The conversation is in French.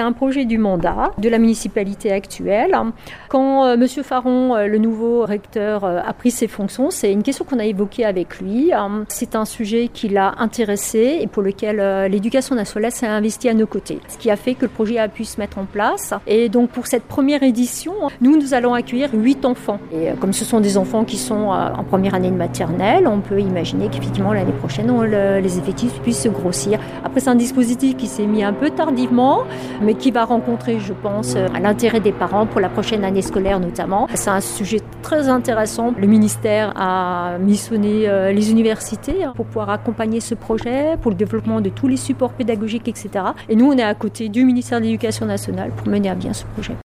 c'était un projet du mandat de la municipalité actuelle. Quand euh, Monsieur Faron, euh, le nouveau recteur, euh, a pris ses fonctions, c'est une question qu'on a évoquée avec lui. C'est un sujet qui l'a intéressé et pour lequel l'éducation nationale s'est investie à nos côtés. Ce qui a fait que le projet a pu se mettre en place. Et donc pour cette première édition, nous, nous allons accueillir huit enfants. Et comme ce sont des enfants qui sont en première année de maternelle, on peut imaginer qu'effectivement l'année prochaine, les effectifs puissent se grossir. Après, c'est un dispositif qui s'est mis un peu tardivement, mais qui va rencontrer, je pense, l'intérêt des parents pour la prochaine année scolaire notamment. C'est un sujet très intéressant. Le ministère a missionné euh, les universités hein, pour pouvoir accompagner ce projet, pour le développement de tous les supports pédagogiques, etc. Et nous, on est à côté du ministère de l'Éducation nationale pour mener à bien ce projet.